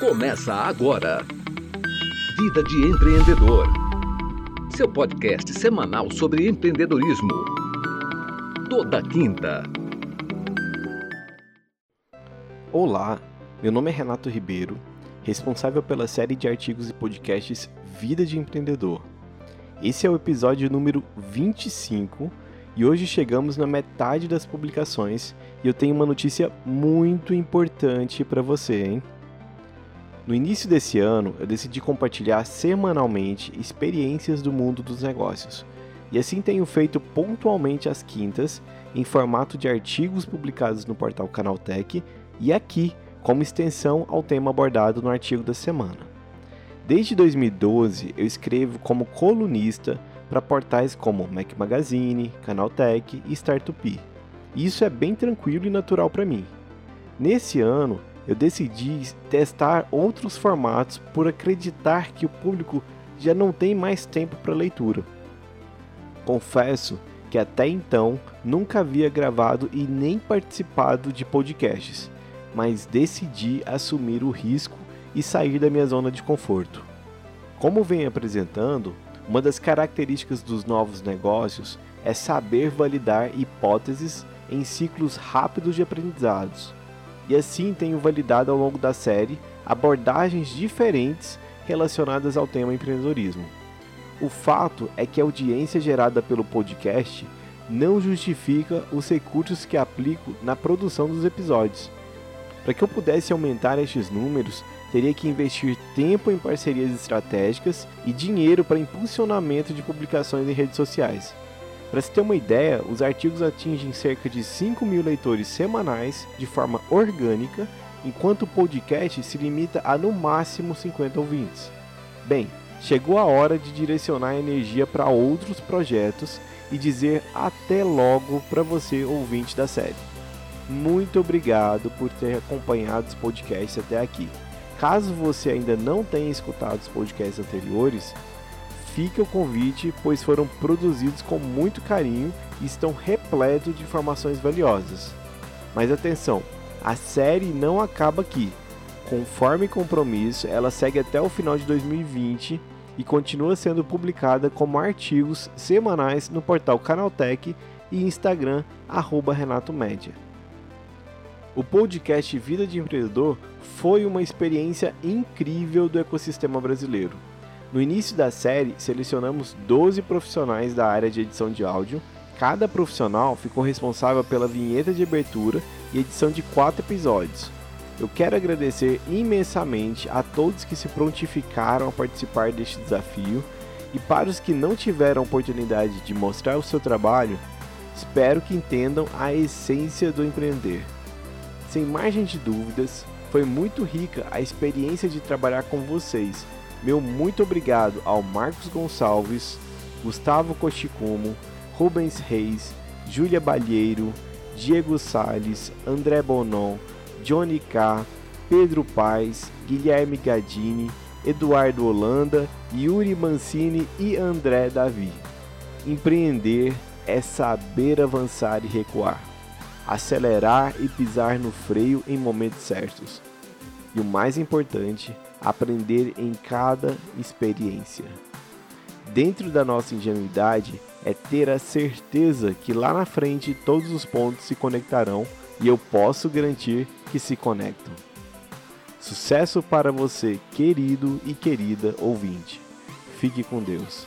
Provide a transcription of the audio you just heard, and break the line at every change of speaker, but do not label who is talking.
Começa agora. Vida de Empreendedor. Seu podcast semanal sobre empreendedorismo. Toda quinta.
Olá, meu nome é Renato Ribeiro, responsável pela série de artigos e podcasts Vida de Empreendedor. Esse é o episódio número 25 e hoje chegamos na metade das publicações e eu tenho uma notícia muito importante para você, hein? No início desse ano, eu decidi compartilhar semanalmente experiências do mundo dos negócios. E assim tenho feito pontualmente às quintas, em formato de artigos publicados no portal Canaltech e aqui, como extensão ao tema abordado no artigo da semana. Desde 2012, eu escrevo como colunista para portais como Mac Magazine, Canaltech e Startup. E isso é bem tranquilo e natural para mim. Nesse ano, eu decidi testar outros formatos por acreditar que o público já não tem mais tempo para leitura. Confesso que até então nunca havia gravado e nem participado de podcasts, mas decidi assumir o risco e sair da minha zona de conforto. Como venho apresentando, uma das características dos novos negócios é saber validar hipóteses em ciclos rápidos de aprendizados. E assim tenho validado ao longo da série abordagens diferentes relacionadas ao tema empreendedorismo. O fato é que a audiência gerada pelo podcast não justifica os recursos que aplico na produção dos episódios. Para que eu pudesse aumentar estes números, teria que investir tempo em parcerias estratégicas e dinheiro para impulsionamento de publicações em redes sociais. Para se ter uma ideia, os artigos atingem cerca de 5 mil leitores semanais de forma orgânica, enquanto o podcast se limita a no máximo 50 ouvintes. Bem, chegou a hora de direcionar a energia para outros projetos e dizer até logo para você, ouvinte da série. Muito obrigado por ter acompanhado os podcasts até aqui. Caso você ainda não tenha escutado os podcasts anteriores, fica o convite, pois foram produzidos com muito carinho e estão repletos de informações valiosas. Mas atenção, a série não acaba aqui. Conforme compromisso, ela segue até o final de 2020 e continua sendo publicada como artigos semanais no portal Canaltech e Instagram Renato Média. O podcast Vida de Empreendedor foi uma experiência incrível do ecossistema brasileiro. No início da série, selecionamos 12 profissionais da área de edição de áudio. Cada profissional ficou responsável pela vinheta de abertura e edição de quatro episódios. Eu quero agradecer imensamente a todos que se prontificaram a participar deste desafio e para os que não tiveram oportunidade de mostrar o seu trabalho, espero que entendam a essência do empreender. Sem margem de dúvidas, foi muito rica a experiência de trabalhar com vocês. Meu muito obrigado ao Marcos Gonçalves, Gustavo Cochicumo, Rubens Reis, Júlia Balheiro, Diego Sales, André Bonon, Johnny K, Pedro Paes, Guilherme Gadini, Eduardo Holanda, Yuri Mancini e André Davi. Empreender é saber avançar e recuar acelerar e pisar no freio em momentos certos. E o mais importante, aprender em cada experiência. Dentro da nossa ingenuidade é ter a certeza que lá na frente todos os pontos se conectarão e eu posso garantir que se conectam. Sucesso para você, querido e querida ouvinte. Fique com Deus.